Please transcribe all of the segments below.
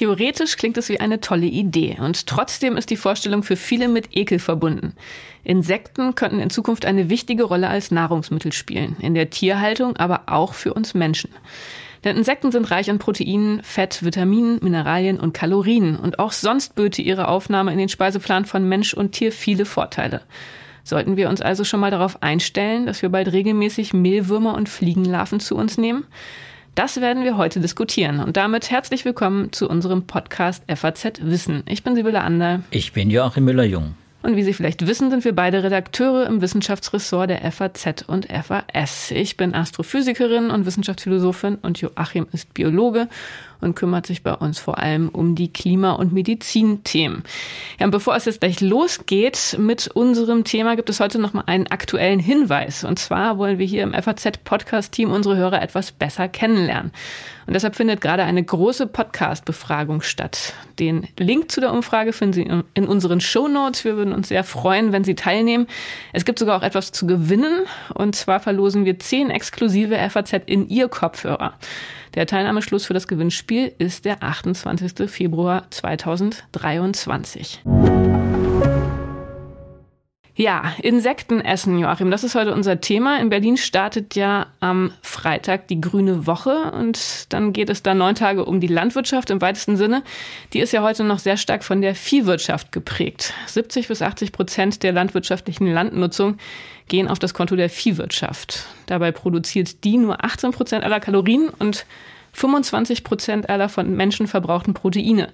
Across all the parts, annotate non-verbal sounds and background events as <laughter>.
Theoretisch klingt es wie eine tolle Idee und trotzdem ist die Vorstellung für viele mit Ekel verbunden. Insekten könnten in Zukunft eine wichtige Rolle als Nahrungsmittel spielen, in der Tierhaltung, aber auch für uns Menschen. Denn Insekten sind reich an Proteinen, Fett, Vitaminen, Mineralien und Kalorien und auch sonst böte ihre Aufnahme in den Speiseplan von Mensch und Tier viele Vorteile. Sollten wir uns also schon mal darauf einstellen, dass wir bald regelmäßig Mehlwürmer und Fliegenlarven zu uns nehmen? Das werden wir heute diskutieren. Und damit herzlich willkommen zu unserem Podcast FAZ Wissen. Ich bin Sibylle Ander. Ich bin Joachim Müller-Jung. Und wie Sie vielleicht wissen, sind wir beide Redakteure im Wissenschaftsressort der FAZ und FAS. Ich bin Astrophysikerin und Wissenschaftsphilosophin und Joachim ist Biologe und kümmert sich bei uns vor allem um die Klima- und Medizinthemen. Ja, und bevor es jetzt gleich losgeht mit unserem Thema, gibt es heute noch mal einen aktuellen Hinweis. Und zwar wollen wir hier im FAZ-Podcast-Team unsere Hörer etwas besser kennenlernen. Und deshalb findet gerade eine große Podcast-Befragung statt. Den Link zu der Umfrage finden Sie in unseren Show Notes. Wir würden uns sehr freuen, wenn Sie teilnehmen. Es gibt sogar auch etwas zu gewinnen. Und zwar verlosen wir zehn exklusive FAZ in Ihr Kopfhörer. Der Teilnahmeschluss für das Gewinnspiel ist der 28. Februar 2023. Ja, Insekten essen, Joachim, das ist heute unser Thema. In Berlin startet ja am Freitag die Grüne Woche und dann geht es da neun Tage um die Landwirtschaft im weitesten Sinne. Die ist ja heute noch sehr stark von der Viehwirtschaft geprägt. 70 bis 80 Prozent der landwirtschaftlichen Landnutzung gehen auf das Konto der Viehwirtschaft. Dabei produziert die nur 18 Prozent aller Kalorien und 25 Prozent aller von Menschen verbrauchten Proteine.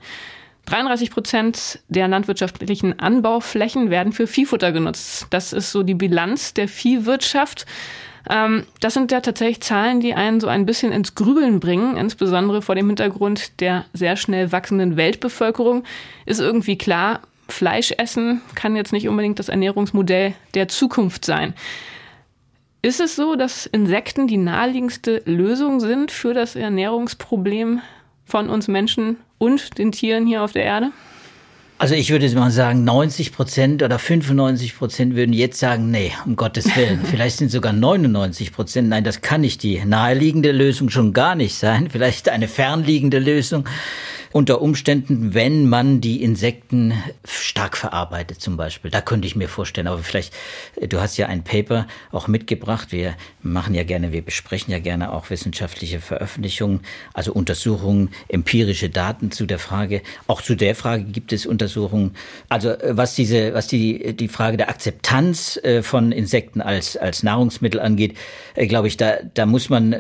33 Prozent der landwirtschaftlichen Anbauflächen werden für Viehfutter genutzt. Das ist so die Bilanz der Viehwirtschaft. Ähm, das sind ja tatsächlich Zahlen, die einen so ein bisschen ins Grübeln bringen, insbesondere vor dem Hintergrund der sehr schnell wachsenden Weltbevölkerung. Ist irgendwie klar, Fleisch essen kann jetzt nicht unbedingt das Ernährungsmodell der Zukunft sein. Ist es so, dass Insekten die naheliegendste Lösung sind für das Ernährungsproblem von uns Menschen und den Tieren hier auf der Erde? Also ich würde mal sagen, 90 Prozent oder 95 Prozent würden jetzt sagen, nee, um Gottes Willen. <laughs> Vielleicht sind sogar 99 Prozent. Nein, das kann nicht die naheliegende Lösung schon gar nicht sein. Vielleicht eine fernliegende Lösung unter Umständen, wenn man die Insekten stark verarbeitet zum Beispiel. Da könnte ich mir vorstellen. Aber vielleicht, äh, du hast ja ein Paper auch mitgebracht. Wir machen ja gerne, wir besprechen ja gerne auch wissenschaftliche Veröffentlichungen, also Untersuchungen, empirische Daten zu der Frage. Auch zu der Frage gibt es Untersuchungen. Also äh, was diese, was die, die Frage der Akzeptanz äh, von Insekten als, als Nahrungsmittel angeht, glaube ich, da, da muss man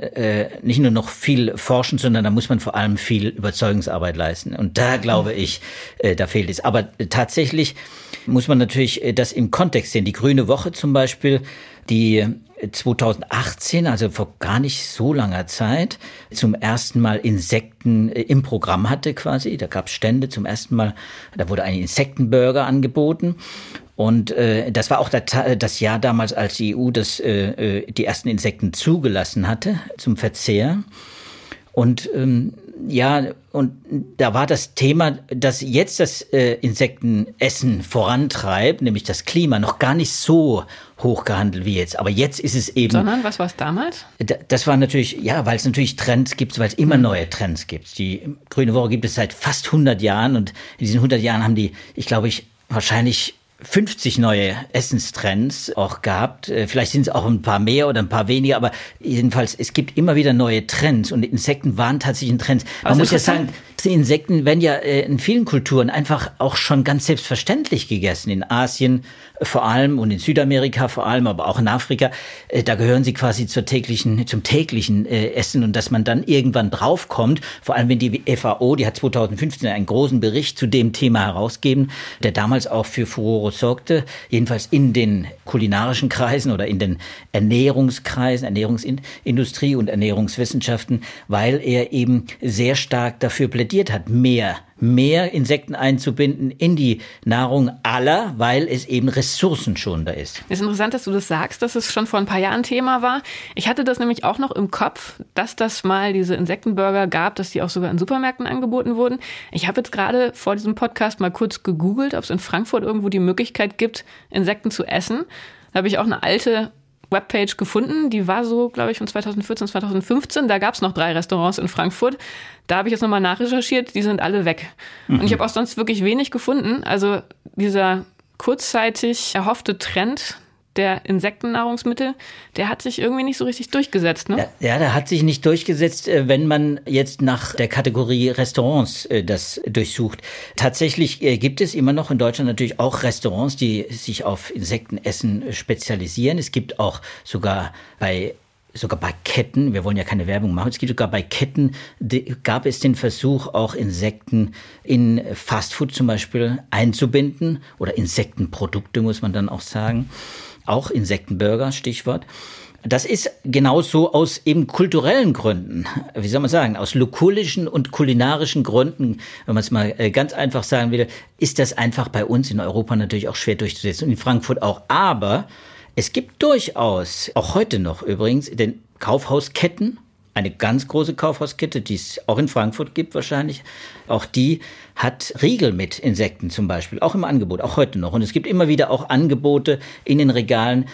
nicht nur noch viel forschen, sondern da muss man vor allem viel Überzeugungsarbeit leisten leisten. Und da glaube ich, äh, da fehlt es. Aber tatsächlich muss man natürlich äh, das im Kontext sehen. Die Grüne Woche zum Beispiel, die 2018, also vor gar nicht so langer Zeit, zum ersten Mal Insekten äh, im Programm hatte quasi. Da gab es Stände zum ersten Mal, da wurde ein Insektenburger angeboten. Und äh, das war auch das Jahr damals, als die EU das, äh, die ersten Insekten zugelassen hatte zum Verzehr. Und ähm, ja, und da war das Thema, dass jetzt das äh, Insektenessen vorantreibt, nämlich das Klima, noch gar nicht so hoch gehandelt wie jetzt. Aber jetzt ist es eben. Sondern was war es damals? Das war natürlich, ja, weil es natürlich Trends gibt, weil es immer mhm. neue Trends gibt. Die Grüne Woche gibt es seit fast 100 Jahren und in diesen 100 Jahren haben die, ich glaube ich, wahrscheinlich 50 neue Essenstrends auch gehabt. Äh, vielleicht sind es auch ein paar mehr oder ein paar weniger, aber jedenfalls, es gibt immer wieder neue Trends und Insekten waren tatsächlich ein Trend. Man muss ja sagen, die Insekten werden ja äh, in vielen Kulturen einfach auch schon ganz selbstverständlich gegessen. In Asien vor allem und in Südamerika vor allem, aber auch in Afrika. Äh, da gehören sie quasi zur täglichen, zum täglichen Essen und dass man dann irgendwann draufkommt, vor allem wenn die FAO, die hat 2015 einen großen Bericht zu dem Thema herausgeben, der damals auch für Furore sorgte, jedenfalls in den kulinarischen Kreisen oder in den Ernährungskreisen, Ernährungsindustrie und Ernährungswissenschaften, weil er eben sehr stark dafür plädiert hat, mehr mehr Insekten einzubinden in die Nahrung aller, weil es eben ressourcenschonender ist. Es ist interessant, dass du das sagst, dass es schon vor ein paar Jahren Thema war. Ich hatte das nämlich auch noch im Kopf, dass das mal diese Insektenburger gab, dass die auch sogar in Supermärkten angeboten wurden. Ich habe jetzt gerade vor diesem Podcast mal kurz gegoogelt, ob es in Frankfurt irgendwo die Möglichkeit gibt, Insekten zu essen. Da habe ich auch eine alte Webpage gefunden, die war so, glaube ich, von 2014, 2015. Da gab es noch drei Restaurants in Frankfurt. Da habe ich jetzt nochmal nachrecherchiert, die sind alle weg. Mhm. Und ich habe auch sonst wirklich wenig gefunden. Also dieser kurzzeitig erhoffte Trend der Insektennahrungsmittel, der hat sich irgendwie nicht so richtig durchgesetzt. Ne? Ja, der hat sich nicht durchgesetzt, äh, wenn man jetzt nach der Kategorie Restaurants äh, das durchsucht. Tatsächlich äh, gibt es immer noch in Deutschland natürlich auch Restaurants, die sich auf Insektenessen spezialisieren. Es gibt auch sogar bei sogar bei Ketten, wir wollen ja keine Werbung machen, es gibt sogar bei Ketten, die, gab es den Versuch, auch Insekten in Fastfood zum Beispiel einzubinden oder Insektenprodukte, muss man dann auch sagen. Auch Insektenburger, Stichwort. Das ist genauso aus eben kulturellen Gründen, wie soll man sagen, aus lokulischen und kulinarischen Gründen, wenn man es mal äh, ganz einfach sagen will, ist das einfach bei uns in Europa natürlich auch schwer durchzusetzen und in Frankfurt auch. Aber es gibt durchaus, auch heute noch übrigens, den Kaufhausketten, eine ganz große Kaufhauskette, die es auch in Frankfurt gibt wahrscheinlich. Auch die hat Riegel mit Insekten zum Beispiel, auch im Angebot, auch heute noch. Und es gibt immer wieder auch Angebote in den Regalen,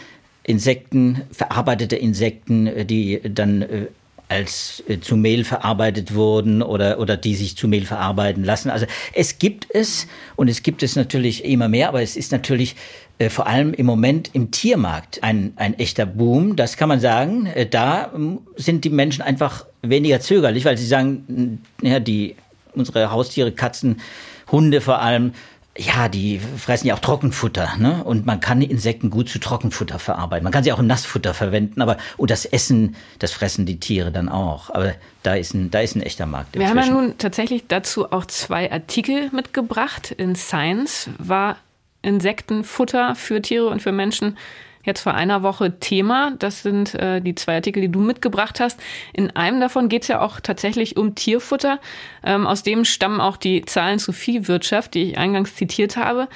Insekten, verarbeitete Insekten, die dann äh, als äh, zu Mehl verarbeitet wurden oder, oder die sich zu Mehl verarbeiten lassen. Also es gibt es und es gibt es natürlich immer mehr, aber es ist natürlich äh, vor allem im Moment im Tiermarkt ein, ein echter Boom. Das kann man sagen. Äh, da ähm, sind die Menschen einfach weniger zögerlich, weil sie sagen, ja, die, unsere Haustiere, Katzen, Hunde vor allem, ja, die fressen ja auch Trockenfutter, ne? Und man kann Insekten gut zu Trockenfutter verarbeiten. Man kann sie auch im Nassfutter verwenden, aber und das Essen, das fressen die Tiere dann auch. Aber da ist ein, da ist ein echter Markt. Wir haben ja nun tatsächlich dazu auch zwei Artikel mitgebracht. In Science war Insektenfutter für Tiere und für Menschen jetzt vor einer Woche Thema. Das sind äh, die zwei Artikel, die du mitgebracht hast. In einem davon geht es ja auch tatsächlich um Tierfutter. Ähm, aus dem stammen auch die Zahlen zur Viehwirtschaft, die ich eingangs zitiert habe.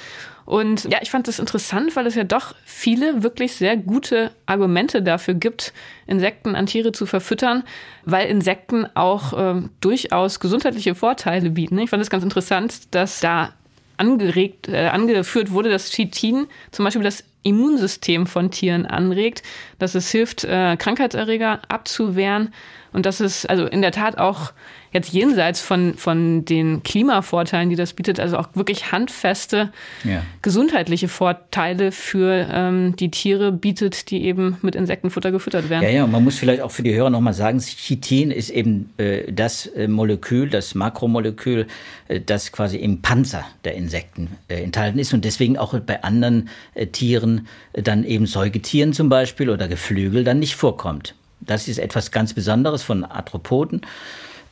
Und ja, ich fand das interessant, weil es ja doch viele wirklich sehr gute Argumente dafür gibt, Insekten an Tiere zu verfüttern, weil Insekten auch äh, durchaus gesundheitliche Vorteile bieten. Ich fand es ganz interessant, dass da angeregt, äh, angeführt wurde, dass Chitin zum Beispiel das Immunsystem von Tieren anregt, dass es hilft, äh, Krankheitserreger abzuwehren. Und dass es also in der Tat auch jetzt jenseits von, von den Klimavorteilen, die das bietet, also auch wirklich handfeste ja. gesundheitliche Vorteile für ähm, die Tiere bietet, die eben mit Insektenfutter gefüttert werden. Ja, ja, man muss vielleicht auch für die Hörer nochmal sagen, Chitin ist eben äh, das äh, Molekül, das Makromolekül, äh, das quasi im Panzer der Insekten äh, enthalten ist und deswegen auch bei anderen äh, Tieren, äh, dann eben Säugetieren zum Beispiel oder Geflügel, dann nicht vorkommt. Das ist etwas ganz Besonderes von Arthropoden.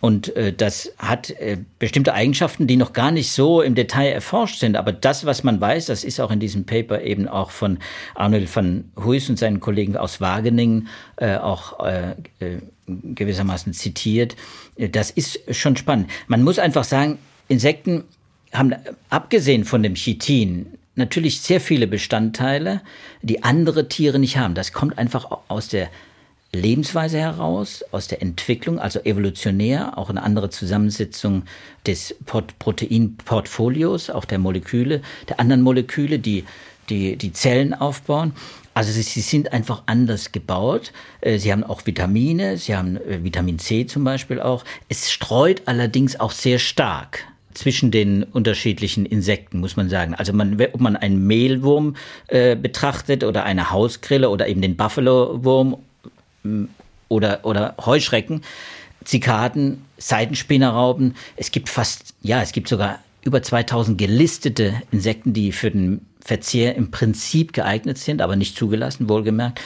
Und äh, das hat äh, bestimmte Eigenschaften, die noch gar nicht so im Detail erforscht sind. Aber das, was man weiß, das ist auch in diesem Paper eben auch von Arnold van Huys und seinen Kollegen aus Wageningen äh, auch äh, äh, gewissermaßen zitiert. Das ist schon spannend. Man muss einfach sagen, Insekten haben abgesehen von dem Chitin natürlich sehr viele Bestandteile, die andere Tiere nicht haben. Das kommt einfach aus der Lebensweise heraus, aus der Entwicklung, also evolutionär, auch eine andere Zusammensetzung des Proteinportfolios, auch der Moleküle, der anderen Moleküle, die die, die Zellen aufbauen. Also sie, sie sind einfach anders gebaut. Äh, sie haben auch Vitamine, sie haben äh, Vitamin C zum Beispiel auch. Es streut allerdings auch sehr stark zwischen den unterschiedlichen Insekten, muss man sagen. Also man, ob man einen Mehlwurm äh, betrachtet oder eine Hausgrille oder eben den Buffalo-Wurm oder, oder Heuschrecken, Zikaden, Seitenspinnerrauben. Es gibt fast, ja, es gibt sogar über 2000 gelistete Insekten, die für den Verzehr im Prinzip geeignet sind, aber nicht zugelassen, wohlgemerkt.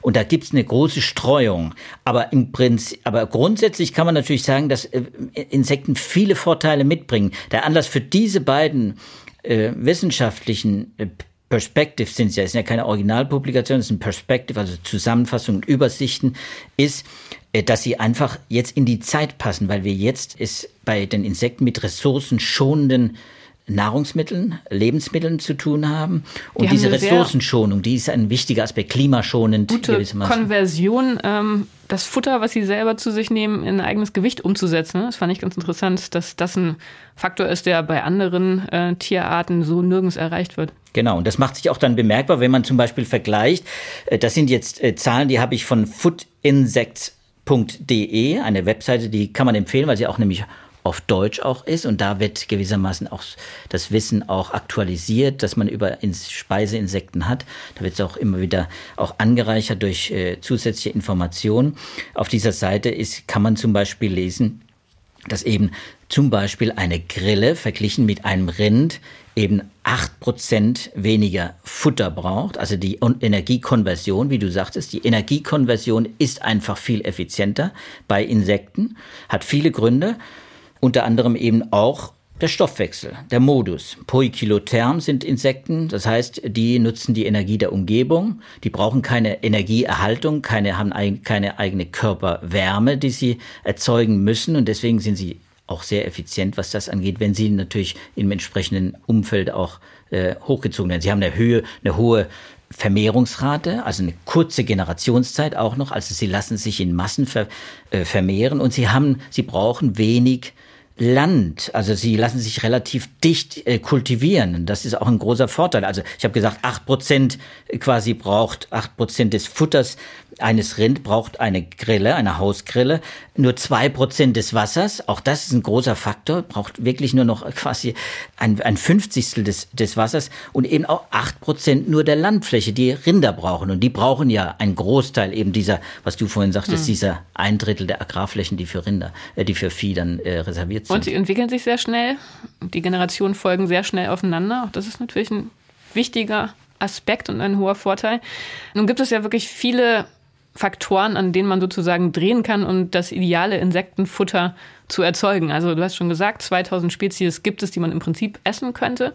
Und da gibt's eine große Streuung. Aber im Prinzip, aber grundsätzlich kann man natürlich sagen, dass äh, Insekten viele Vorteile mitbringen. Der Anlass für diese beiden äh, wissenschaftlichen äh, Perspective sind es ja, es sind ja keine Originalpublikationen, es sind Perspective, also Zusammenfassungen und Übersichten, ist, äh, dass sie einfach jetzt in die Zeit passen, weil wir jetzt es bei den Insekten mit ressourcenschonenden Nahrungsmitteln, Lebensmitteln zu tun haben. Und die diese Ressourcenschonung, die ist ein wichtiger Aspekt, klimaschonend. Gute Konversion, ähm, das Futter, was sie selber zu sich nehmen, in ein eigenes Gewicht umzusetzen. Das fand ich ganz interessant, dass das ein Faktor ist, der bei anderen äh, Tierarten so nirgends erreicht wird. Genau, und das macht sich auch dann bemerkbar, wenn man zum Beispiel vergleicht. Äh, das sind jetzt äh, Zahlen, die habe ich von footinsects.de, eine Webseite, die kann man empfehlen, weil sie auch nämlich auf Deutsch auch ist und da wird gewissermaßen auch das Wissen auch aktualisiert, dass man über Speiseinsekten hat. Da wird es auch immer wieder auch angereichert durch äh, zusätzliche Informationen. Auf dieser Seite ist, kann man zum Beispiel lesen, dass eben zum Beispiel eine Grille verglichen mit einem Rind eben acht Prozent weniger Futter braucht. Also die Energiekonversion, wie du sagtest, die Energiekonversion ist einfach viel effizienter bei Insekten, hat viele Gründe unter anderem eben auch der Stoffwechsel, der Modus. Poikilotherm sind Insekten, das heißt, die nutzen die Energie der Umgebung, die brauchen keine Energieerhaltung, keine, haben ein, keine eigene Körperwärme, die sie erzeugen müssen und deswegen sind sie auch sehr effizient, was das angeht, wenn sie natürlich im entsprechenden Umfeld auch äh, hochgezogen werden. Sie haben eine Höhe, eine hohe Vermehrungsrate, also eine kurze Generationszeit auch noch, also sie lassen sich in Massen ver, äh, vermehren und sie haben, sie brauchen wenig Land. Also sie lassen sich relativ dicht äh, kultivieren. Das ist auch ein großer Vorteil. Also ich habe gesagt, acht Prozent quasi braucht, acht Prozent des Futters eines Rind braucht eine Grille, eine Hausgrille. Nur zwei Prozent des Wassers, auch das ist ein großer Faktor, braucht wirklich nur noch quasi ein, ein Fünfzigstel des, des Wassers und eben auch acht Prozent nur der Landfläche, die Rinder brauchen. Und die brauchen ja einen Großteil eben dieser, was du vorhin sagtest, hm. dieser ein Drittel der Agrarflächen, die für Rinder, äh, die für Vieh dann äh, reserviert sind. Und sie entwickeln sich sehr schnell. Die Generationen folgen sehr schnell aufeinander. Auch das ist natürlich ein wichtiger Aspekt und ein hoher Vorteil. Nun gibt es ja wirklich viele Faktoren, an denen man sozusagen drehen kann um das ideale Insektenfutter zu erzeugen. Also du hast schon gesagt, 2000 Spezies gibt es, die man im Prinzip essen könnte.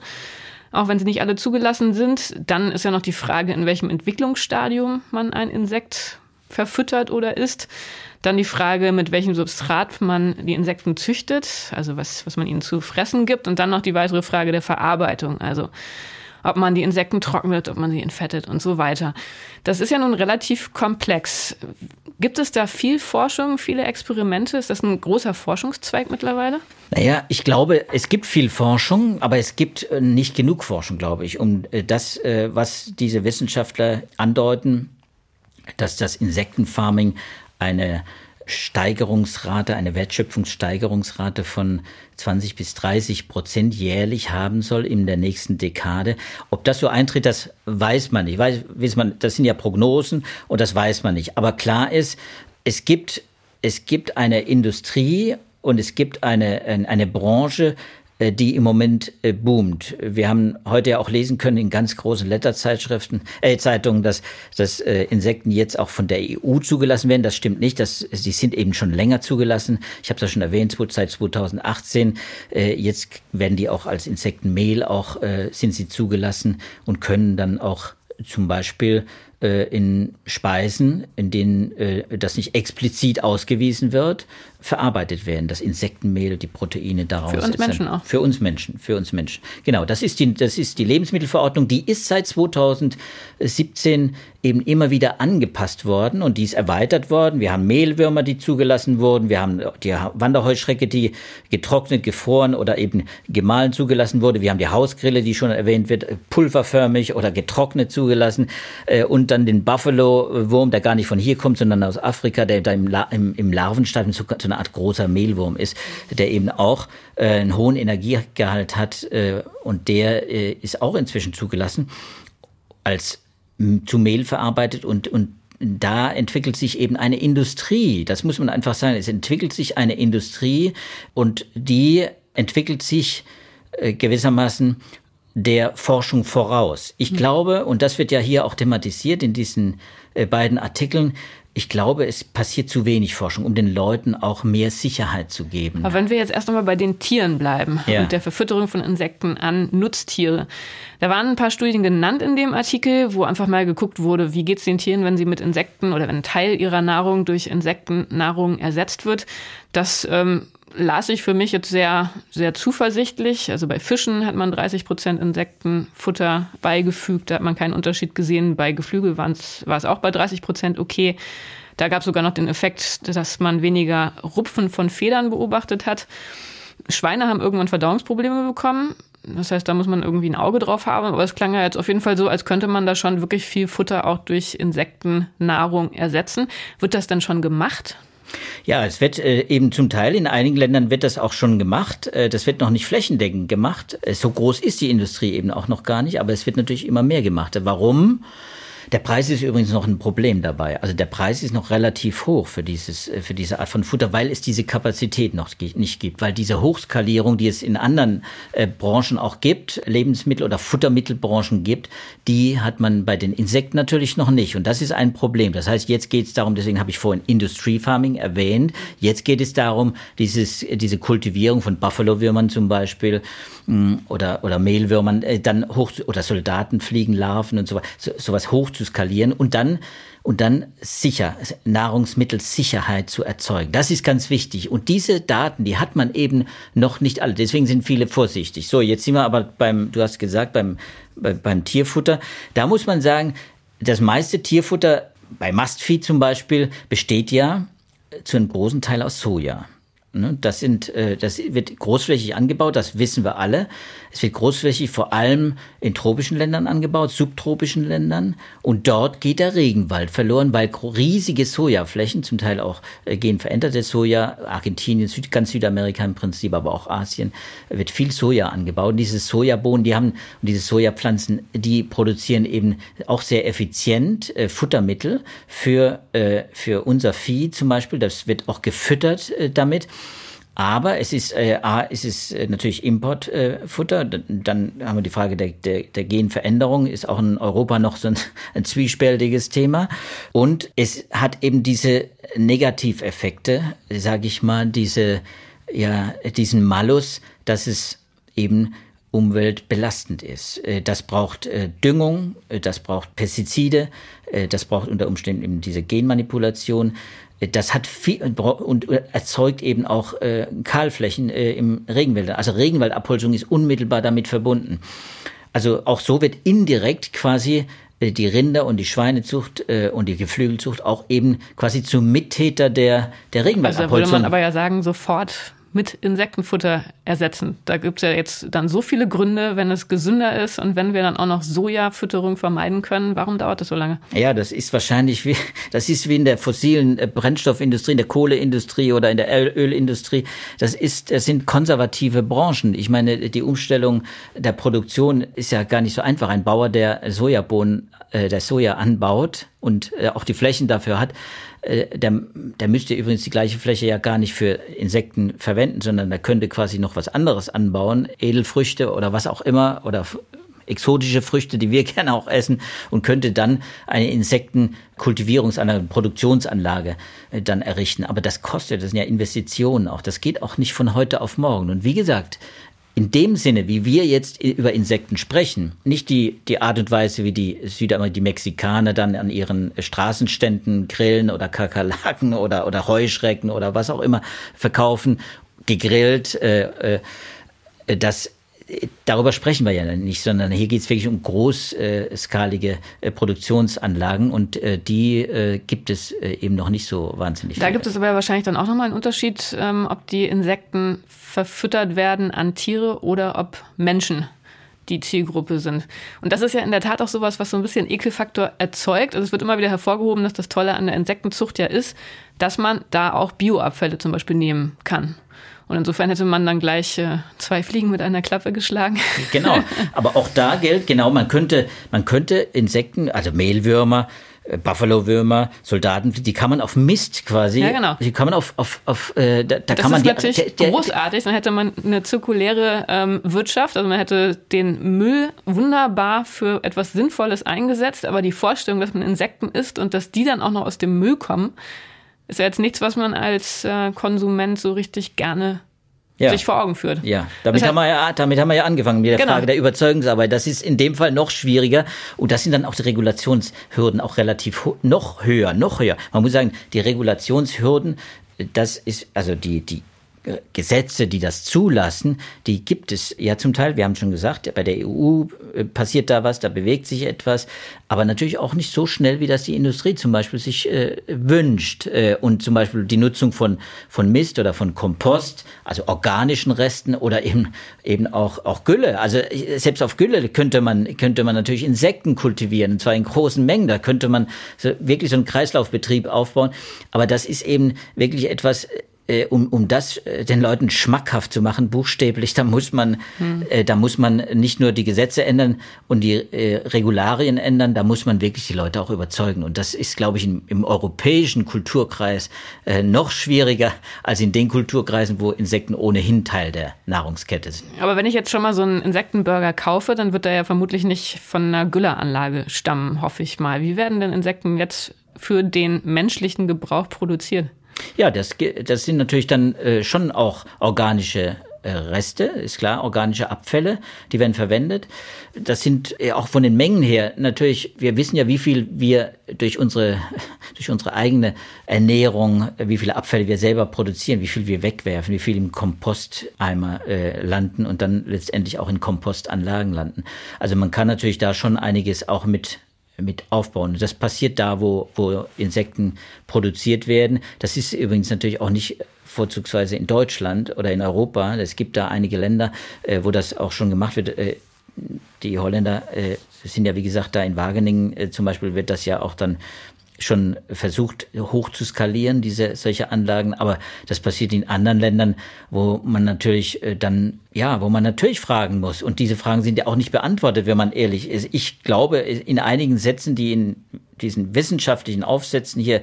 Auch wenn sie nicht alle zugelassen sind, dann ist ja noch die Frage, in welchem Entwicklungsstadium man ein Insekt verfüttert oder isst. Dann die Frage, mit welchem Substrat man die Insekten züchtet, also was, was man ihnen zu fressen gibt. Und dann noch die weitere Frage der Verarbeitung. Also ob man die Insekten trocknet, ob man sie entfettet und so weiter. Das ist ja nun relativ komplex. Gibt es da viel Forschung, viele Experimente? Ist das ein großer Forschungszweig mittlerweile? Naja, ich glaube, es gibt viel Forschung, aber es gibt äh, nicht genug Forschung, glaube ich, um äh, das, äh, was diese Wissenschaftler andeuten, dass das Insektenfarming eine Steigerungsrate, eine Wertschöpfungssteigerungsrate von 20 bis 30 Prozent jährlich haben soll in der nächsten Dekade. Ob das so eintritt, das weiß man nicht. Weiß, weiß man, das sind ja Prognosen und das weiß man nicht. Aber klar ist, es gibt, es gibt eine Industrie und es gibt eine, eine Branche, die im Moment äh, boomt. Wir haben heute ja auch lesen können in ganz großen Letterzeitschriften, äh, Zeitungen, dass, dass äh, Insekten jetzt auch von der EU zugelassen werden. Das stimmt nicht. Das, sie sind eben schon länger zugelassen. Ich habe es ja schon erwähnt, seit 2018. Äh, jetzt werden die auch als Insektenmehl auch äh, sind sie zugelassen und können dann auch zum Beispiel äh, in Speisen, in denen äh, das nicht explizit ausgewiesen wird, verarbeitet werden. Das Insektenmehl, die Proteine daraus. Für uns Menschen auch. Für uns Menschen, für uns Menschen. Genau, das ist die, das ist die Lebensmittelverordnung. Die ist seit 2017 eben immer wieder angepasst worden und die ist erweitert worden. Wir haben Mehlwürmer, die zugelassen wurden. Wir haben die Wanderheuschrecke, die getrocknet, gefroren oder eben gemahlen zugelassen wurde. Wir haben die Hausgrille, die schon erwähnt wird, pulverförmig oder getrocknet zugelassen. Äh, und dann den Buffalo-Wurm, der gar nicht von hier kommt, sondern aus Afrika, der da im, La im, im Larvenstadium so, eine Art großer Mehlwurm ist, der eben auch äh, einen hohen Energiegehalt hat äh, und der äh, ist auch inzwischen zugelassen als zu Mehl verarbeitet und, und da entwickelt sich eben eine Industrie. Das muss man einfach sagen. Es entwickelt sich eine Industrie und die entwickelt sich gewissermaßen der Forschung voraus. Ich hm. glaube, und das wird ja hier auch thematisiert in diesen beiden Artikeln, ich glaube, es passiert zu wenig Forschung, um den Leuten auch mehr Sicherheit zu geben. Aber wenn wir jetzt erst einmal bei den Tieren bleiben ja. und der Verfütterung von Insekten an Nutztiere. Da waren ein paar Studien genannt in dem Artikel, wo einfach mal geguckt wurde, wie geht es den Tieren, wenn sie mit Insekten oder wenn ein Teil ihrer Nahrung durch Insektennahrung ersetzt wird. Das ähm, las ich für mich jetzt sehr, sehr zuversichtlich. Also bei Fischen hat man 30 Prozent Insektenfutter beigefügt. Da hat man keinen Unterschied gesehen. Bei Geflügel war es auch bei 30 Prozent okay. Da gab es sogar noch den Effekt, dass man weniger Rupfen von Federn beobachtet hat. Schweine haben irgendwann Verdauungsprobleme bekommen. Das heißt, da muss man irgendwie ein Auge drauf haben. Aber es klang ja jetzt auf jeden Fall so, als könnte man da schon wirklich viel Futter auch durch Insektennahrung ersetzen. Wird das denn schon gemacht? Ja, es wird äh, eben zum Teil, in einigen Ländern wird das auch schon gemacht. Äh, das wird noch nicht flächendeckend gemacht. Äh, so groß ist die Industrie eben auch noch gar nicht, aber es wird natürlich immer mehr gemacht. Warum? Der Preis ist übrigens noch ein Problem dabei. Also der Preis ist noch relativ hoch für dieses, äh, für diese Art von Futter, weil es diese Kapazität noch nicht gibt, weil diese Hochskalierung, die es in anderen äh, Branchen auch gibt, Lebensmittel- oder Futtermittelbranchen gibt, die hat man bei den Insekten natürlich noch nicht. Und das ist ein Problem. Das heißt, jetzt geht es darum, deswegen habe ich vorhin Industry Farming erwähnt, jetzt geht es darum, dieses, diese Kultivierung von Buffalo-Würmern zum Beispiel mm, oder, oder Mehlwürmern, äh, dann hoch, oder Soldatenfliegenlarven und so, so sowas hoch zu skalieren und dann und dann sicher Nahrungsmittelsicherheit zu erzeugen. Das ist ganz wichtig. Und diese Daten, die hat man eben noch nicht alle. Deswegen sind viele vorsichtig. So, jetzt sind wir aber beim, du hast gesagt, beim, beim Tierfutter. Da muss man sagen, das meiste Tierfutter bei Mastvieh zum Beispiel besteht ja zu einem großen Teil aus Soja. Ne, das sind, äh, das wird großflächig angebaut, das wissen wir alle. Es wird großflächig vor allem in tropischen Ländern angebaut, subtropischen Ländern. Und dort geht der Regenwald verloren, weil riesige Sojaflächen, zum Teil auch äh, genveränderte Soja, Argentinien, Süd, ganz Südamerika im Prinzip, aber auch Asien, wird viel Soja angebaut. Und diese Sojabohnen, die haben, und diese Sojapflanzen, die produzieren eben auch sehr effizient äh, Futtermittel für, äh, für unser Vieh zum Beispiel. Das wird auch gefüttert äh, damit. Aber es ist, äh, A, es ist äh, natürlich Importfutter. Äh, Dann haben wir die Frage der, der, der Genveränderung, ist auch in Europa noch so ein, <laughs> ein zwiespältiges Thema. Und es hat eben diese Negativeffekte, sage ich mal, diese, ja, diesen Malus, dass es eben umweltbelastend ist. Äh, das braucht äh, Düngung, das braucht Pestizide, das braucht unter Umständen eben diese Genmanipulation das hat viel und erzeugt eben auch äh, Kahlflächen äh, im Regenwälder. Also Regenwaldabholzung ist unmittelbar damit verbunden. Also auch so wird indirekt quasi äh, die Rinder- und die Schweinezucht äh, und die Geflügelzucht auch eben quasi zum Mittäter der, der Regenwaldabholzung. Also würde man aber ja sagen, sofort mit Insektenfutter ersetzen. Da gibt es ja jetzt dann so viele Gründe, wenn es gesünder ist und wenn wir dann auch noch Sojafütterung vermeiden können. Warum dauert das so lange? Ja, das ist wahrscheinlich wie, das ist wie in der fossilen äh, Brennstoffindustrie, in der Kohleindustrie oder in der Ölindustrie. Das ist, das sind konservative Branchen. Ich meine, die Umstellung der Produktion ist ja gar nicht so einfach. Ein Bauer, der Sojabohnen, äh, der Soja anbaut und äh, auch die Flächen dafür hat, äh, der, der müsste übrigens die gleiche Fläche ja gar nicht für Insekten verwenden, sondern der könnte quasi noch was anderes anbauen, Edelfrüchte oder was auch immer oder exotische Früchte, die wir <laughs> gerne auch essen und könnte dann eine Insektenkultivierungsanlage, Produktionsanlage äh, dann errichten. Aber das kostet, das sind ja Investitionen auch. Das geht auch nicht von heute auf morgen. Und wie gesagt, in dem Sinne, wie wir jetzt über Insekten sprechen, nicht die, die Art und Weise, wie die Südamerikaner, die Mexikaner dann an ihren Straßenständen Grillen oder Kakerlaken oder, oder Heuschrecken oder was auch immer verkaufen, gegrillt, äh, äh, das darüber sprechen wir ja nicht, sondern hier geht es wirklich um großskalige äh, Produktionsanlagen und äh, die äh, gibt es eben noch nicht so wahnsinnig. Da gibt es aber wahrscheinlich dann auch nochmal einen Unterschied, ähm, ob die Insekten verfüttert werden an Tiere oder ob Menschen die Zielgruppe sind. Und das ist ja in der Tat auch sowas, was so ein bisschen Ekelfaktor erzeugt. Also es wird immer wieder hervorgehoben, dass das Tolle an der Insektenzucht ja ist, dass man da auch Bioabfälle zum Beispiel nehmen kann. Und insofern hätte man dann gleich äh, zwei Fliegen mit einer Klappe geschlagen. <laughs> Genau, aber auch da gilt, genau, man könnte, man könnte Insekten, also Mehlwürmer, äh, Buffalo-Würmer, Soldaten, die kann man auf Mist quasi. Ja, genau. Die kann man auf, auf, auf äh, da, da das kann man ist die, natürlich der, der, großartig. Dann hätte man eine zirkuläre ähm, Wirtschaft. Also man hätte den Müll wunderbar für etwas Sinnvolles eingesetzt. Aber die Vorstellung, dass man Insekten isst und dass die dann auch noch aus dem Müll kommen, ist ja jetzt nichts, was man als äh, Konsument so richtig gerne ja. sich vor Augen führt. Ja, damit, haben wir ja, damit haben wir ja angefangen mit der genau. Frage der Überzeugungsarbeit. Das ist in dem Fall noch schwieriger und das sind dann auch die Regulationshürden auch relativ noch höher, noch höher. Man muss sagen, die Regulationshürden, das ist also die, die Gesetze, die das zulassen, die gibt es ja zum Teil. Wir haben schon gesagt, bei der EU äh, passiert da was, da bewegt sich etwas, aber natürlich auch nicht so schnell, wie das die Industrie zum Beispiel sich äh, wünscht. Äh, und zum Beispiel die Nutzung von, von Mist oder von Kompost, also organischen Resten oder eben, eben auch, auch Gülle. Also äh, selbst auf Gülle könnte man, könnte man natürlich Insekten kultivieren, und zwar in großen Mengen. Da könnte man so, wirklich so einen Kreislaufbetrieb aufbauen. Aber das ist eben wirklich etwas, äh, um, um das äh, den Leuten schmackhaft zu machen, buchstäblich, da muss man, hm. äh, da muss man nicht nur die Gesetze ändern und die äh, Regularien ändern, da muss man wirklich die Leute auch überzeugen. Und das ist, glaube ich, im, im europäischen Kulturkreis äh, noch schwieriger als in den Kulturkreisen, wo Insekten ohnehin Teil der Nahrungskette sind. Aber wenn ich jetzt schon mal so einen Insektenburger kaufe, dann wird er ja vermutlich nicht von einer Gülleranlage stammen, hoffe ich mal. Wie werden denn Insekten jetzt für den menschlichen Gebrauch produziert? Ja, das, das sind natürlich dann äh, schon auch organische äh, Reste, ist klar, organische Abfälle, die werden verwendet. Das sind ja auch von den Mengen her natürlich, wir wissen ja, wie viel wir durch unsere, <laughs> durch unsere eigene Ernährung, wie viele Abfälle wir selber produzieren, wie viel wir wegwerfen, wie viel im Komposteimer äh, landen und dann letztendlich auch in Kompostanlagen landen. Also man kann natürlich da schon einiges auch mit mit aufbauen. Das passiert da, wo, wo Insekten produziert werden. Das ist übrigens natürlich auch nicht vorzugsweise in Deutschland oder in Europa. Es gibt da einige Länder, äh, wo das auch schon gemacht wird. Äh, die Holländer äh, sind ja, wie gesagt, da in Wageningen äh, zum Beispiel wird das ja auch dann schon versucht, hoch zu skalieren, diese solche Anlagen, aber das passiert in anderen Ländern, wo man natürlich äh, dann, ja, wo man natürlich fragen muss. Und diese Fragen sind ja auch nicht beantwortet, wenn man ehrlich ist. Ich glaube, in einigen Sätzen, die in diesen wissenschaftlichen Aufsätzen hier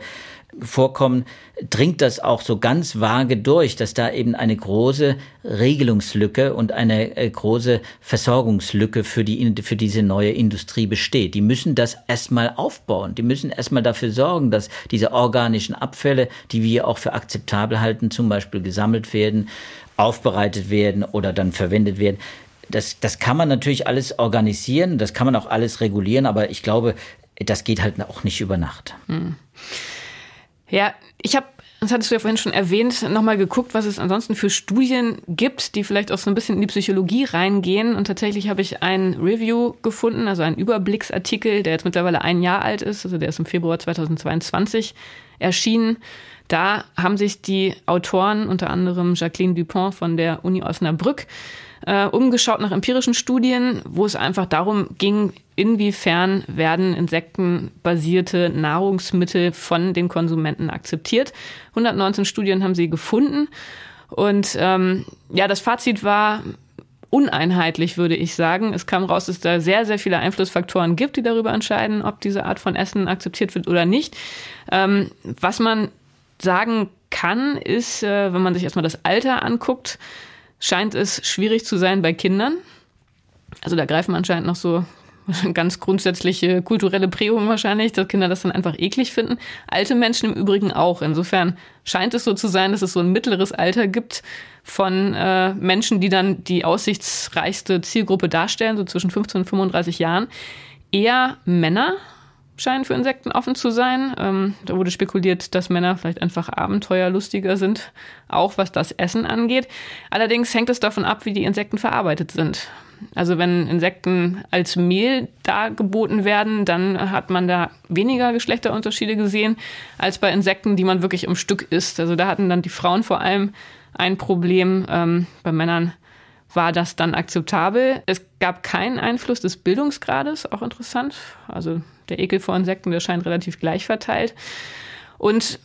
vorkommen, dringt das auch so ganz vage durch, dass da eben eine große Regelungslücke und eine äh, große Versorgungslücke für die, für diese neue Industrie besteht. Die müssen das erstmal aufbauen. Die müssen erstmal dafür sorgen, dass diese organischen Abfälle, die wir auch für akzeptabel halten, zum Beispiel gesammelt werden, aufbereitet werden oder dann verwendet werden. Das, das kann man natürlich alles organisieren, das kann man auch alles regulieren, aber ich glaube, das geht halt auch nicht über Nacht. Hm. Ja, ich habe, das hattest du ja vorhin schon erwähnt, nochmal geguckt, was es ansonsten für Studien gibt, die vielleicht auch so ein bisschen in die Psychologie reingehen. Und tatsächlich habe ich ein Review gefunden, also einen Überblicksartikel, der jetzt mittlerweile ein Jahr alt ist, also der ist im Februar 2022 erschienen. Da haben sich die Autoren, unter anderem Jacqueline Dupont von der Uni Osnabrück, äh, umgeschaut nach empirischen Studien, wo es einfach darum ging, inwiefern werden insektenbasierte Nahrungsmittel von den Konsumenten akzeptiert. 119 Studien haben sie gefunden. Und ähm, ja, das Fazit war uneinheitlich, würde ich sagen. Es kam raus, dass da sehr, sehr viele Einflussfaktoren gibt, die darüber entscheiden, ob diese Art von Essen akzeptiert wird oder nicht. Ähm, was man sagen kann, ist, äh, wenn man sich erstmal das Alter anguckt, scheint es schwierig zu sein bei Kindern. Also da greifen anscheinend noch so <laughs> ganz grundsätzliche kulturelle Prägungen wahrscheinlich, dass Kinder das dann einfach eklig finden. Alte Menschen im Übrigen auch. Insofern scheint es so zu sein, dass es so ein mittleres Alter gibt von äh, Menschen, die dann die aussichtsreichste Zielgruppe darstellen, so zwischen 15 und 35 Jahren. Eher Männer scheinen für Insekten offen zu sein. Ähm, da wurde spekuliert, dass Männer vielleicht einfach abenteuerlustiger sind, auch was das Essen angeht. Allerdings hängt es davon ab, wie die Insekten verarbeitet sind. Also wenn Insekten als Mehl dargeboten werden, dann hat man da weniger Geschlechterunterschiede gesehen als bei Insekten, die man wirklich im Stück isst. Also da hatten dann die Frauen vor allem ein Problem. Ähm, bei Männern war das dann akzeptabel. Es gab keinen Einfluss des Bildungsgrades, auch interessant. Also der Ekel vor Insekten, der scheint relativ gleich verteilt. Und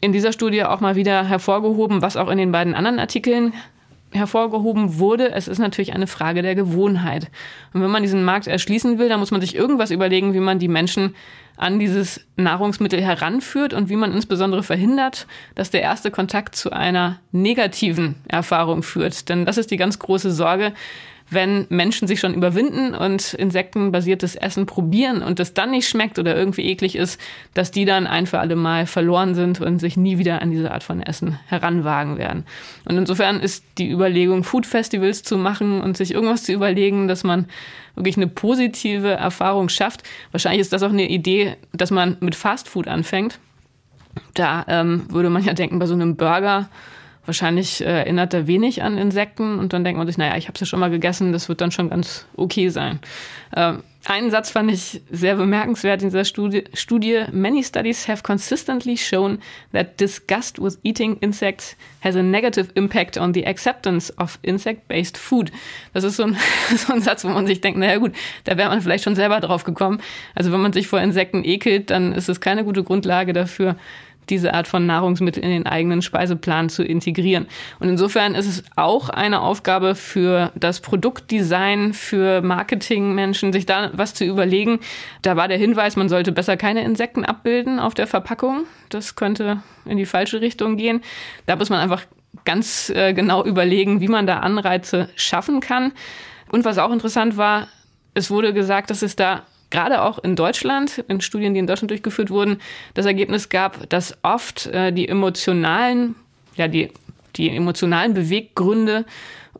in dieser Studie auch mal wieder hervorgehoben, was auch in den beiden anderen Artikeln hervorgehoben wurde, es ist natürlich eine Frage der Gewohnheit. Und wenn man diesen Markt erschließen will, dann muss man sich irgendwas überlegen, wie man die Menschen an dieses Nahrungsmittel heranführt und wie man insbesondere verhindert, dass der erste Kontakt zu einer negativen Erfahrung führt. Denn das ist die ganz große Sorge, wenn Menschen sich schon überwinden und insektenbasiertes Essen probieren und es dann nicht schmeckt oder irgendwie eklig ist, dass die dann ein für alle Mal verloren sind und sich nie wieder an diese Art von Essen heranwagen werden. Und insofern ist die Überlegung, Food Festivals zu machen und sich irgendwas zu überlegen, dass man wirklich eine positive Erfahrung schafft. Wahrscheinlich ist das auch eine Idee, dass man mit Fast Food anfängt. Da ähm, würde man ja denken, bei so einem Burger Wahrscheinlich äh, erinnert er wenig an Insekten und dann denkt man sich, naja, ich habe es ja schon mal gegessen, das wird dann schon ganz okay sein. Ähm, einen Satz fand ich sehr bemerkenswert in dieser Studie, Studie. Many studies have consistently shown that disgust with eating insects has a negative impact on the acceptance of insect-based food. Das ist so ein, <laughs> so ein Satz, wo man sich denkt, naja gut, da wäre man vielleicht schon selber drauf gekommen. Also wenn man sich vor Insekten ekelt, dann ist es keine gute Grundlage dafür, diese Art von Nahrungsmittel in den eigenen Speiseplan zu integrieren. Und insofern ist es auch eine Aufgabe für das Produktdesign, für Marketingmenschen, sich da was zu überlegen. Da war der Hinweis, man sollte besser keine Insekten abbilden auf der Verpackung. Das könnte in die falsche Richtung gehen. Da muss man einfach ganz äh, genau überlegen, wie man da Anreize schaffen kann. Und was auch interessant war, es wurde gesagt, dass es da gerade auch in Deutschland, in Studien, die in Deutschland durchgeführt wurden, das Ergebnis gab, dass oft äh, die emotionalen, ja, die, die emotionalen Beweggründe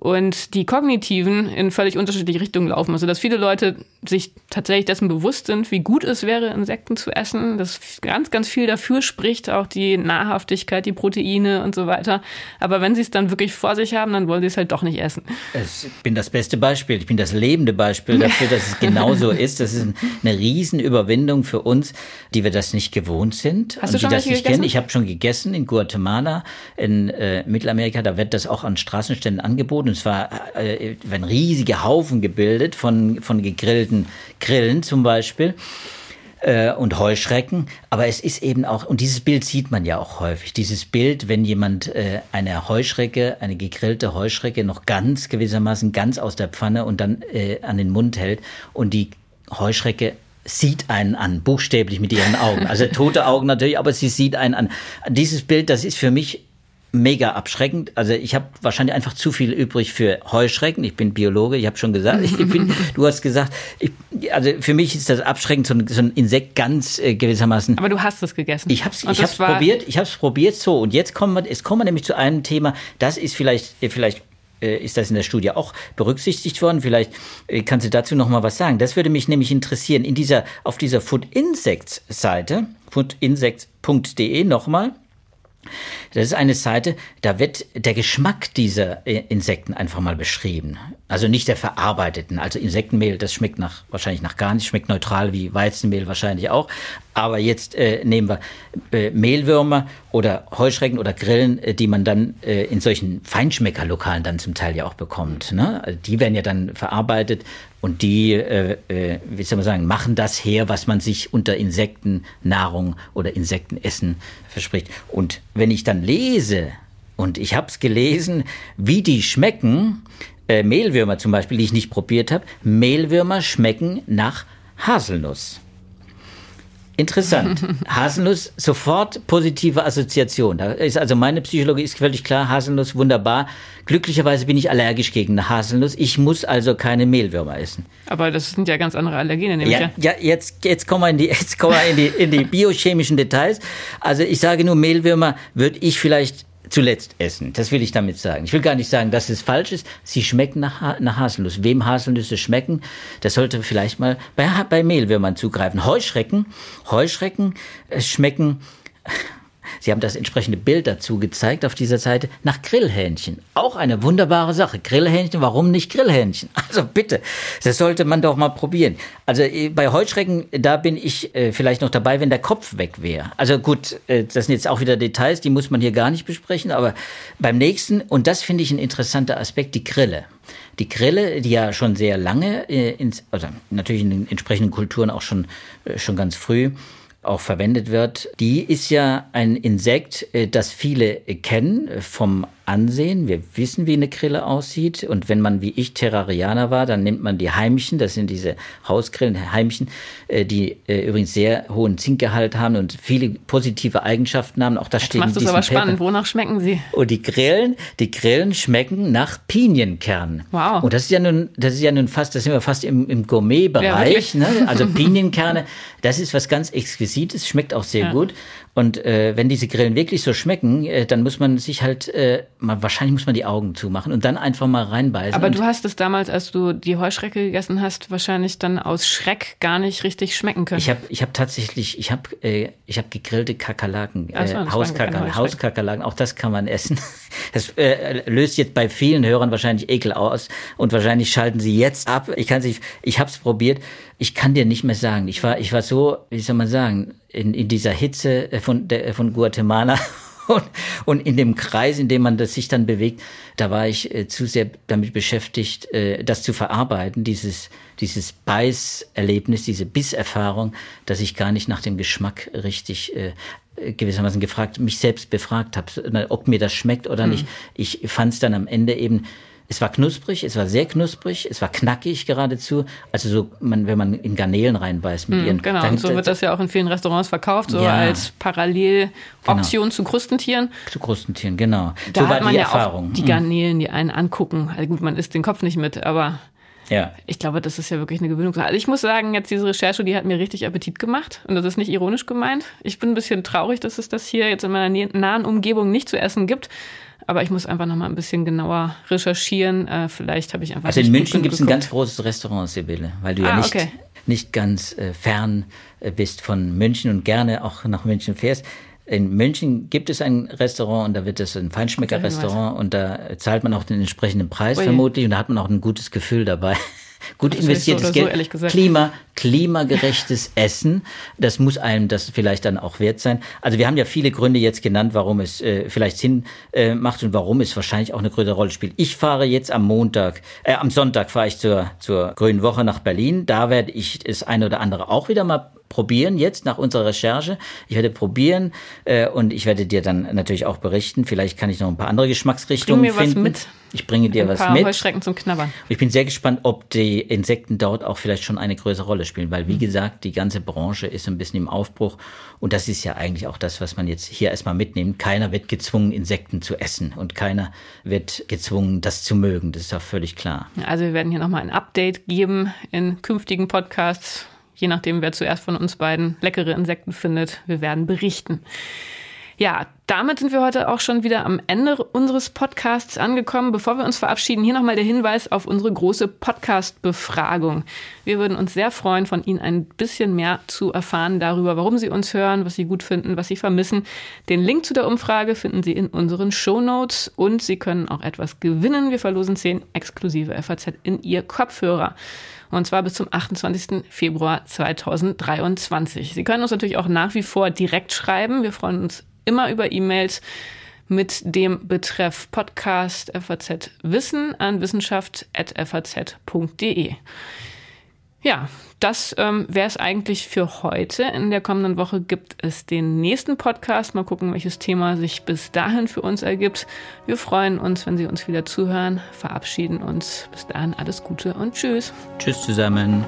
und die kognitiven in völlig unterschiedliche Richtungen laufen. Also dass viele Leute sich tatsächlich dessen bewusst sind, wie gut es wäre, Insekten zu essen, dass ganz, ganz viel dafür spricht, auch die Nahrhaftigkeit, die Proteine und so weiter. Aber wenn sie es dann wirklich vor sich haben, dann wollen sie es halt doch nicht essen. Ich bin das beste Beispiel, ich bin das lebende Beispiel dafür, dass es genau so <laughs> ist. Das ist eine Riesenüberwindung für uns, die wir das nicht gewohnt sind. Hast du schon die das nicht kennen. Ich habe schon gegessen in Guatemala, in äh, Mittelamerika, da wird das auch an Straßenständen angeboten und zwar äh, werden riesige Haufen gebildet von, von gegrillten Grillen zum Beispiel äh, und Heuschrecken. Aber es ist eben auch, und dieses Bild sieht man ja auch häufig, dieses Bild, wenn jemand äh, eine Heuschrecke, eine gegrillte Heuschrecke noch ganz gewissermaßen ganz aus der Pfanne und dann äh, an den Mund hält und die Heuschrecke sieht einen an, buchstäblich mit ihren Augen. Also tote Augen natürlich, aber sie sieht einen an. Dieses Bild, das ist für mich mega abschreckend. Also ich habe wahrscheinlich einfach zu viel übrig für Heuschrecken. Ich bin Biologe, ich habe schon gesagt. Ich bin, <laughs> du hast gesagt, ich, also für mich ist das abschreckend, so ein, so ein Insekt ganz äh, gewissermaßen. Aber du hast es gegessen. Ich habe es ich hab's probiert, ich habe es probiert so. Und jetzt kommen wir, jetzt kommen wir nämlich zu einem Thema, das ist vielleicht, äh, vielleicht äh, ist das in der Studie auch berücksichtigt worden. Vielleicht äh, kannst du dazu noch mal was sagen. Das würde mich nämlich interessieren. In dieser, auf dieser Food Insects Seite, foodinsects.de nochmal, das ist eine Seite, da wird der Geschmack dieser äh, Insekten einfach mal beschrieben. Also nicht der verarbeiteten. Also Insektenmehl, das schmeckt nach, wahrscheinlich nach gar nicht, schmeckt neutral wie Weizenmehl wahrscheinlich auch. Aber jetzt äh, nehmen wir äh, Mehlwürmer oder Heuschrecken oder Grillen, äh, die man dann äh, in solchen Feinschmeckerlokalen dann zum Teil ja auch bekommt. Ne? Die werden ja dann verarbeitet und die, äh, äh, wie soll man sagen, machen das her, was man sich unter Insektennahrung oder Insektenessen verspricht. Und wenn ich dann lese, und ich habe es gelesen, wie die schmecken, äh, Mehlwürmer zum Beispiel, die ich nicht probiert habe, Mehlwürmer schmecken nach Haselnuss. Interessant. <laughs> Haselnuss, sofort positive Assoziation. Da ist also meine Psychologie ist völlig klar. Haselnuss, wunderbar. Glücklicherweise bin ich allergisch gegen eine Haselnuss. Ich muss also keine Mehlwürmer essen. Aber das sind ja ganz andere Allergene, nämlich ja. Ja, jetzt, jetzt kommen wir in die, jetzt kommen wir in die, in die biochemischen Details. Also ich sage nur, Mehlwürmer würde ich vielleicht zuletzt essen. Das will ich damit sagen. Ich will gar nicht sagen, dass es falsch ist. Sie schmecken nach, nach Haselnuss. Wem Haselnüsse schmecken, das sollte vielleicht mal bei, bei Mehlwürmern zugreifen. Heuschrecken, Heuschrecken äh, schmecken Sie haben das entsprechende Bild dazu gezeigt auf dieser Seite nach Grillhähnchen. Auch eine wunderbare Sache. Grillhähnchen, warum nicht Grillhähnchen? <laughs> Also bitte, das sollte man doch mal probieren. Also äh, bei Heuschrecken, da bin ich äh, vielleicht noch dabei, wenn der Kopf weg wäre. Also gut, äh, das sind jetzt auch wieder Details, die muss man hier gar nicht besprechen, aber beim nächsten, und das finde ich ein interessanter Aspekt, die Grille. Die Grille, die ja schon sehr lange, äh, ins, also natürlich in den entsprechenden Kulturen auch schon, äh, schon ganz früh, auch verwendet wird, die ist ja ein Insekt, äh, das viele kennen vom ansehen. Wir wissen, wie eine Grille aussieht. Und wenn man wie ich Terrarianer war, dann nimmt man die Heimchen, das sind diese Hausgrillen, Heimchen, äh, die äh, übrigens sehr hohen Zinkgehalt haben und viele positive Eigenschaften haben. Auch das Jetzt steht macht in es aber spannend. Paper. Wonach schmecken sie? Und die Grillen, die Grillen schmecken nach Pinienkern. Wow. Und das ist ja nun, das ist ja nun fast, das sind wir fast im, im Gourmet-Bereich. Ja, ne? Also <laughs> Pinienkerne, das ist was ganz Exquisites, schmeckt auch sehr ja. gut. Und äh, wenn diese Grillen wirklich so schmecken, äh, dann muss man sich halt äh, man, wahrscheinlich muss man die Augen zumachen und dann einfach mal reinbeißen. Aber du hast es damals, als du die Heuschrecke gegessen hast, wahrscheinlich dann aus Schreck gar nicht richtig schmecken können. Ich habe ich hab tatsächlich, ich habe äh, ich hab gegrillte Kakerlaken, äh, so, Hauskakerlaken, Hauskakerlaken, auch das kann man essen. <laughs> Das äh, löst jetzt bei vielen Hörern wahrscheinlich Ekel aus und wahrscheinlich schalten sie jetzt ab. Ich kann sie, ich habe es probiert. Ich kann dir nicht mehr sagen. Ich war, ich war so, wie soll man sagen, in, in dieser Hitze von, der, von Guatemala <laughs> und, und in dem Kreis, in dem man das sich dann bewegt, da war ich äh, zu sehr damit beschäftigt, äh, das zu verarbeiten, dieses, dieses Beißerlebnis, diese Bisserfahrung, dass ich gar nicht nach dem Geschmack richtig äh, gewissermaßen gefragt, mich selbst befragt habe, ob mir das schmeckt oder mhm. nicht. Ich fand es dann am Ende eben es war knusprig, es war sehr knusprig, es war knackig geradezu. Also so, man, wenn man in Garnelen reinbeißt mit mm, ihren. Genau, dann, so wird das ja auch in vielen Restaurants verkauft, so ja, als Paralleloption genau. zu Krustentieren. Zu Krustentieren, genau. Da so war die ja Erfahrung. die hm. Garnelen, die einen angucken. Also gut, man isst den Kopf nicht mit, aber ja. Ich glaube, das ist ja wirklich eine Gewöhnung. Also ich muss sagen, jetzt diese Recherche, die hat mir richtig Appetit gemacht. Und das ist nicht ironisch gemeint. Ich bin ein bisschen traurig, dass es das hier jetzt in meiner nahen Umgebung nicht zu essen gibt. Aber ich muss einfach noch mal ein bisschen genauer recherchieren. Äh, vielleicht habe ich einfach. Also in München gibt es ein ganz großes Restaurant, Sibylle, weil du ah, ja nicht, okay. nicht ganz äh, fern äh, bist von München und gerne auch nach München fährst. In München gibt es ein Restaurant und da wird es ein Feinschmecker-Restaurant und da zahlt man auch den entsprechenden Preis Ui. vermutlich und da hat man auch ein gutes Gefühl dabei. Gut investiertes so Geld. So, Klima, klimagerechtes <laughs> Essen. Das muss einem das vielleicht dann auch wert sein. Also wir haben ja viele Gründe jetzt genannt, warum es äh, vielleicht Sinn äh, macht und warum es wahrscheinlich auch eine größere Rolle spielt. Ich fahre jetzt am Montag, äh, am Sonntag fahre ich zur, zur Grünen Woche nach Berlin. Da werde ich das eine oder andere auch wieder mal probieren jetzt nach unserer Recherche. Ich werde probieren äh, und ich werde dir dann natürlich auch berichten. Vielleicht kann ich noch ein paar andere Geschmacksrichtungen Bring mir finden. Was mit. Ich bringe dir ein was paar mit. Heuschrecken zum Knabbern. Ich bin sehr gespannt, ob die Insekten dort auch vielleicht schon eine größere Rolle spielen, weil wie mhm. gesagt, die ganze Branche ist ein bisschen im Aufbruch und das ist ja eigentlich auch das, was man jetzt hier erstmal mitnimmt. Keiner wird gezwungen, Insekten zu essen und keiner wird gezwungen, das zu mögen. Das ist auch völlig klar. Also wir werden hier nochmal ein Update geben in künftigen Podcasts je nachdem, wer zuerst von uns beiden leckere Insekten findet. Wir werden berichten. Ja, damit sind wir heute auch schon wieder am Ende unseres Podcasts angekommen. Bevor wir uns verabschieden, hier nochmal der Hinweis auf unsere große Podcast-Befragung. Wir würden uns sehr freuen, von Ihnen ein bisschen mehr zu erfahren darüber, warum Sie uns hören, was Sie gut finden, was Sie vermissen. Den Link zu der Umfrage finden Sie in unseren Show Notes und Sie können auch etwas gewinnen. Wir verlosen zehn exklusive FAZ in Ihr Kopfhörer und zwar bis zum 28. Februar 2023. Sie können uns natürlich auch nach wie vor direkt schreiben. Wir freuen uns immer über E-Mails mit dem Betreff Podcast FAZ Wissen an wissenschaft.faz.de. Ja, das ähm, wäre es eigentlich für heute. In der kommenden Woche gibt es den nächsten Podcast. Mal gucken, welches Thema sich bis dahin für uns ergibt. Wir freuen uns, wenn Sie uns wieder zuhören, verabschieden uns. Bis dahin alles Gute und tschüss. Tschüss zusammen.